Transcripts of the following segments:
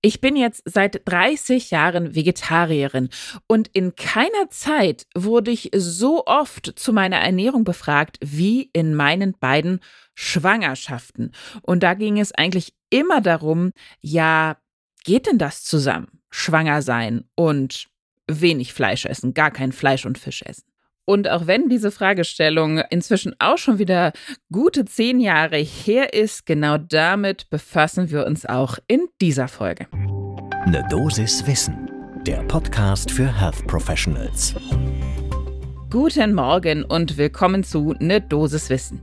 Ich bin jetzt seit 30 Jahren Vegetarierin und in keiner Zeit wurde ich so oft zu meiner Ernährung befragt wie in meinen beiden Schwangerschaften. Und da ging es eigentlich immer darum, ja, geht denn das zusammen? Schwanger sein und wenig Fleisch essen, gar kein Fleisch und Fisch essen. Und auch wenn diese Fragestellung inzwischen auch schon wieder gute zehn Jahre her ist, genau damit befassen wir uns auch in dieser Folge. Ne Dosis Wissen, der Podcast für Health Professionals. Guten Morgen und willkommen zu Ne Dosis Wissen,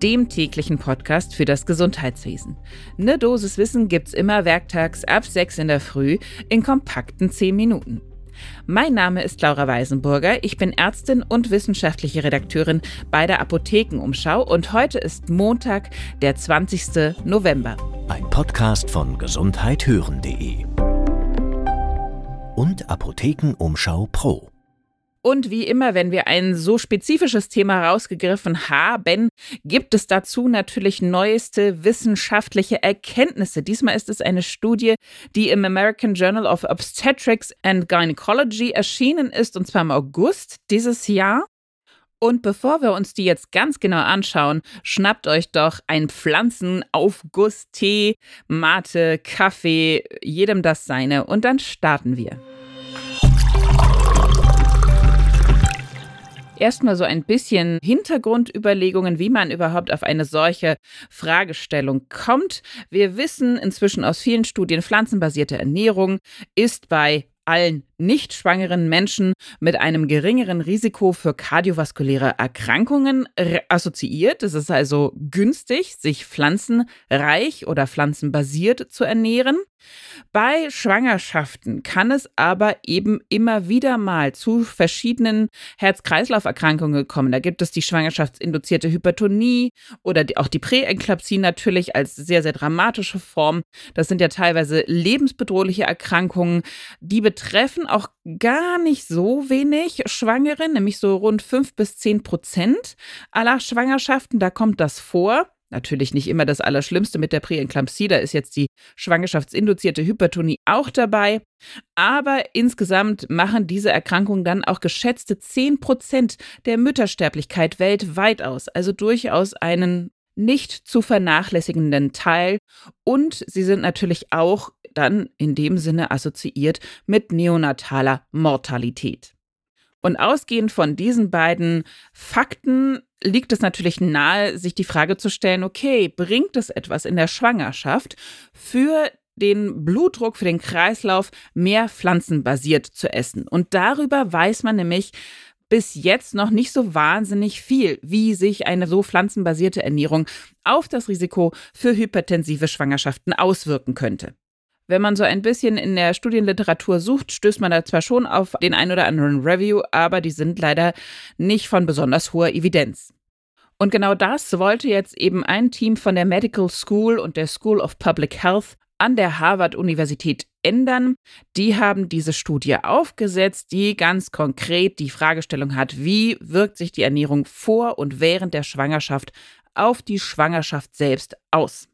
dem täglichen Podcast für das Gesundheitswesen. Ne Dosis Wissen gibt's immer werktags ab 6 in der Früh in kompakten 10 Minuten. Mein Name ist Laura Weisenburger. Ich bin Ärztin und wissenschaftliche Redakteurin bei der Apothekenumschau und heute ist Montag, der 20. November. Ein Podcast von gesundheithören.de und Apothekenumschau Pro. Und wie immer, wenn wir ein so spezifisches Thema rausgegriffen haben, gibt es dazu natürlich neueste wissenschaftliche Erkenntnisse. Diesmal ist es eine Studie, die im American Journal of Obstetrics and Gynecology erschienen ist, und zwar im August dieses Jahr. Und bevor wir uns die jetzt ganz genau anschauen, schnappt euch doch ein Pflanzenaufguss, Tee, Mate, Kaffee, jedem das seine, und dann starten wir. Erstmal so ein bisschen Hintergrundüberlegungen, wie man überhaupt auf eine solche Fragestellung kommt. Wir wissen inzwischen aus vielen Studien, pflanzenbasierte Ernährung ist bei allen nicht schwangeren Menschen mit einem geringeren Risiko für kardiovaskuläre Erkrankungen assoziiert. Es ist also günstig, sich pflanzenreich oder pflanzenbasiert zu ernähren. Bei Schwangerschaften kann es aber eben immer wieder mal zu verschiedenen Herz-Kreislauf-Erkrankungen kommen. Da gibt es die schwangerschaftsinduzierte Hypertonie oder die, auch die Präeklampsie natürlich als sehr, sehr dramatische Form. Das sind ja teilweise lebensbedrohliche Erkrankungen. Die betreffen auch gar nicht so wenig Schwangere, nämlich so rund fünf bis zehn Prozent aller Schwangerschaften. Da kommt das vor. Natürlich nicht immer das Allerschlimmste mit der Präeklampsie, da ist jetzt die schwangerschaftsinduzierte Hypertonie auch dabei. Aber insgesamt machen diese Erkrankungen dann auch geschätzte 10 Prozent der Müttersterblichkeit weltweit aus. Also durchaus einen nicht zu vernachlässigenden Teil. Und sie sind natürlich auch dann in dem Sinne assoziiert mit neonataler Mortalität. Und ausgehend von diesen beiden Fakten liegt es natürlich nahe, sich die Frage zu stellen, okay, bringt es etwas in der Schwangerschaft für den Blutdruck, für den Kreislauf mehr pflanzenbasiert zu essen? Und darüber weiß man nämlich bis jetzt noch nicht so wahnsinnig viel, wie sich eine so pflanzenbasierte Ernährung auf das Risiko für hypertensive Schwangerschaften auswirken könnte. Wenn man so ein bisschen in der Studienliteratur sucht, stößt man da zwar schon auf den ein oder anderen Review, aber die sind leider nicht von besonders hoher Evidenz. Und genau das wollte jetzt eben ein Team von der Medical School und der School of Public Health an der Harvard-Universität ändern. Die haben diese Studie aufgesetzt, die ganz konkret die Fragestellung hat, wie wirkt sich die Ernährung vor und während der Schwangerschaft auf die Schwangerschaft selbst aus.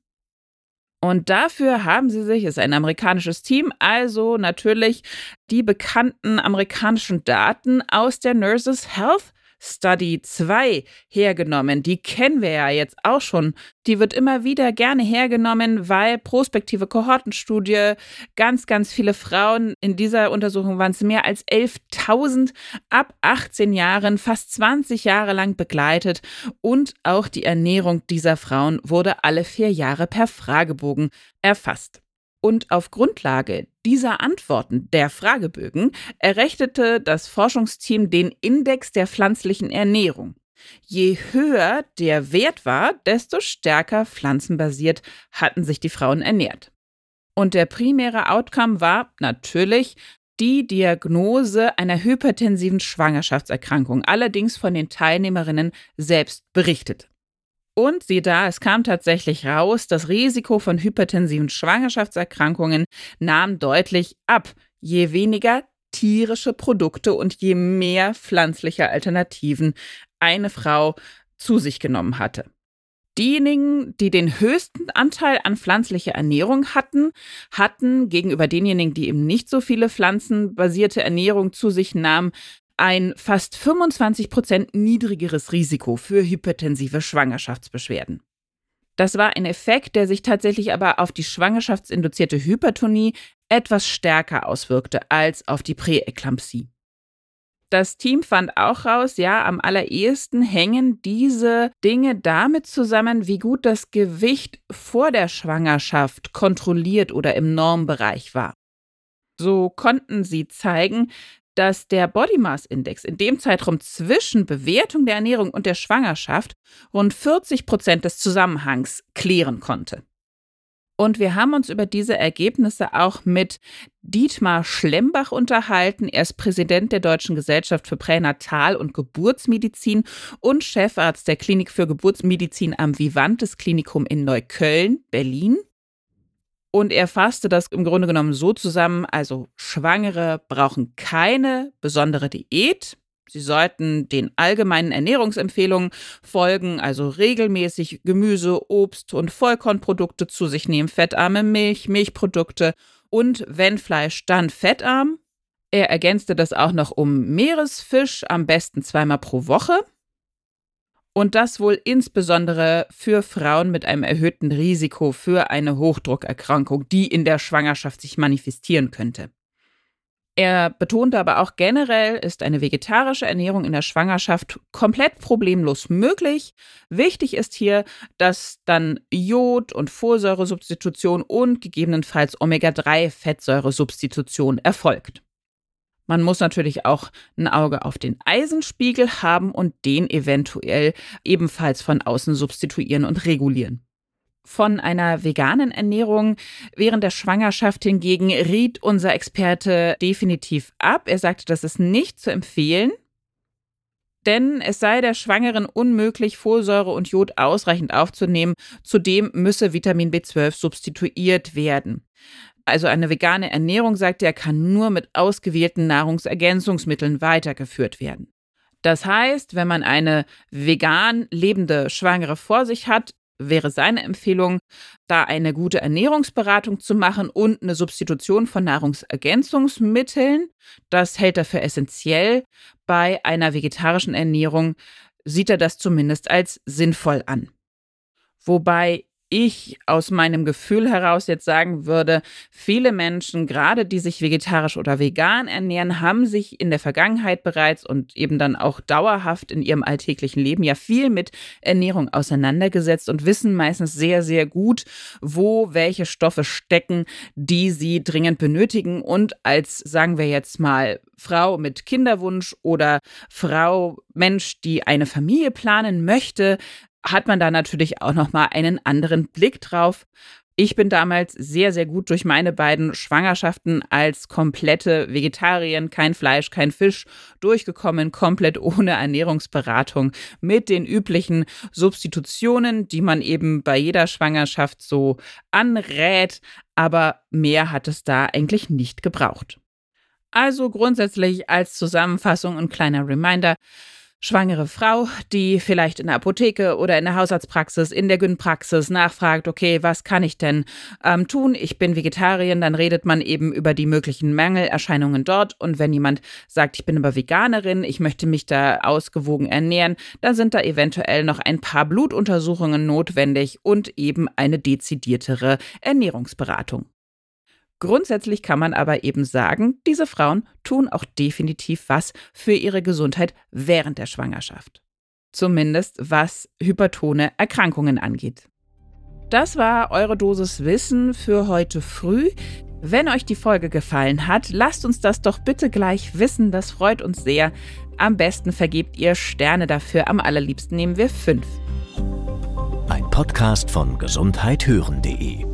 Und dafür haben sie sich, ist ein amerikanisches Team, also natürlich die bekannten amerikanischen Daten aus der Nurses Health Study 2 hergenommen. Die kennen wir ja jetzt auch schon. Die wird immer wieder gerne hergenommen, weil prospektive Kohortenstudie ganz, ganz viele Frauen, in dieser Untersuchung waren es mehr als 11.000 ab 18 Jahren, fast 20 Jahre lang begleitet und auch die Ernährung dieser Frauen wurde alle vier Jahre per Fragebogen erfasst. Und auf Grundlage dieser Antworten der Fragebögen errechnete das Forschungsteam den Index der pflanzlichen Ernährung. Je höher der Wert war, desto stärker pflanzenbasiert hatten sich die Frauen ernährt. Und der primäre Outcome war natürlich die Diagnose einer hypertensiven Schwangerschaftserkrankung, allerdings von den Teilnehmerinnen selbst berichtet. Und sieh da, es kam tatsächlich raus, das Risiko von hypertensiven Schwangerschaftserkrankungen nahm deutlich ab, je weniger tierische Produkte und je mehr pflanzliche Alternativen eine Frau zu sich genommen hatte. Diejenigen, die den höchsten Anteil an pflanzlicher Ernährung hatten, hatten gegenüber denjenigen, die eben nicht so viele pflanzenbasierte Ernährung zu sich nahmen, ein fast 25 Prozent niedrigeres Risiko für hypertensive Schwangerschaftsbeschwerden. Das war ein Effekt, der sich tatsächlich aber auf die schwangerschaftsinduzierte Hypertonie etwas stärker auswirkte als auf die Präeklampsie. Das Team fand auch raus, ja, am allerersten hängen diese Dinge damit zusammen, wie gut das Gewicht vor der Schwangerschaft kontrolliert oder im Normbereich war. So konnten sie zeigen, dass der Body Mass Index in dem Zeitraum zwischen Bewertung der Ernährung und der Schwangerschaft rund 40 Prozent des Zusammenhangs klären konnte. Und wir haben uns über diese Ergebnisse auch mit Dietmar Schlembach unterhalten. Er ist Präsident der Deutschen Gesellschaft für Pränatal- und Geburtsmedizin und Chefarzt der Klinik für Geburtsmedizin am Vivantes Klinikum in Neukölln, Berlin. Und er fasste das im Grunde genommen so zusammen, also Schwangere brauchen keine besondere Diät. Sie sollten den allgemeinen Ernährungsempfehlungen folgen, also regelmäßig Gemüse, Obst und Vollkornprodukte zu sich nehmen, fettarme Milch, Milchprodukte und wenn Fleisch, dann fettarm. Er ergänzte das auch noch um Meeresfisch, am besten zweimal pro Woche. Und das wohl insbesondere für Frauen mit einem erhöhten Risiko für eine Hochdruckerkrankung, die in der Schwangerschaft sich manifestieren könnte. Er betonte aber auch generell ist eine vegetarische Ernährung in der Schwangerschaft komplett problemlos möglich. Wichtig ist hier, dass dann Jod- und Folsäuresubstitution und gegebenenfalls Omega-3-Fettsäuresubstitution erfolgt. Man muss natürlich auch ein Auge auf den Eisenspiegel haben und den eventuell ebenfalls von außen substituieren und regulieren. Von einer veganen Ernährung während der Schwangerschaft hingegen riet unser Experte definitiv ab. Er sagte, das ist nicht zu empfehlen, denn es sei der Schwangeren unmöglich, Folsäure und Jod ausreichend aufzunehmen. Zudem müsse Vitamin B12 substituiert werden. Also eine vegane Ernährung, sagt er, kann nur mit ausgewählten Nahrungsergänzungsmitteln weitergeführt werden. Das heißt, wenn man eine vegan lebende Schwangere vor sich hat, wäre seine Empfehlung, da eine gute Ernährungsberatung zu machen und eine Substitution von Nahrungsergänzungsmitteln. Das hält er für essentiell. Bei einer vegetarischen Ernährung sieht er das zumindest als sinnvoll an. Wobei ich aus meinem Gefühl heraus jetzt sagen würde, viele Menschen, gerade die sich vegetarisch oder vegan ernähren, haben sich in der Vergangenheit bereits und eben dann auch dauerhaft in ihrem alltäglichen Leben ja viel mit Ernährung auseinandergesetzt und wissen meistens sehr, sehr gut, wo welche Stoffe stecken, die sie dringend benötigen. Und als, sagen wir jetzt mal, Frau mit Kinderwunsch oder Frau, Mensch, die eine Familie planen möchte, hat man da natürlich auch noch mal einen anderen Blick drauf. Ich bin damals sehr, sehr gut durch meine beiden Schwangerschaften als komplette Vegetarierin, kein Fleisch, kein Fisch durchgekommen, komplett ohne Ernährungsberatung mit den üblichen Substitutionen, die man eben bei jeder Schwangerschaft so anrät, aber mehr hat es da eigentlich nicht gebraucht. Also grundsätzlich als Zusammenfassung und kleiner Reminder, schwangere Frau, die vielleicht in der Apotheke oder in der Hausarztpraxis, in der Gynpraxis nachfragt, okay, was kann ich denn ähm, tun? Ich bin Vegetarierin, dann redet man eben über die möglichen Mangelerscheinungen dort. Und wenn jemand sagt, ich bin aber Veganerin, ich möchte mich da ausgewogen ernähren, dann sind da eventuell noch ein paar Blutuntersuchungen notwendig und eben eine dezidiertere Ernährungsberatung. Grundsätzlich kann man aber eben sagen, diese Frauen tun auch definitiv was für ihre Gesundheit während der Schwangerschaft. Zumindest was hypertone Erkrankungen angeht. Das war eure Dosis Wissen für heute früh. Wenn euch die Folge gefallen hat, lasst uns das doch bitte gleich wissen, das freut uns sehr. Am besten vergebt ihr Sterne dafür, am allerliebsten nehmen wir fünf. Ein Podcast von gesundheithören.de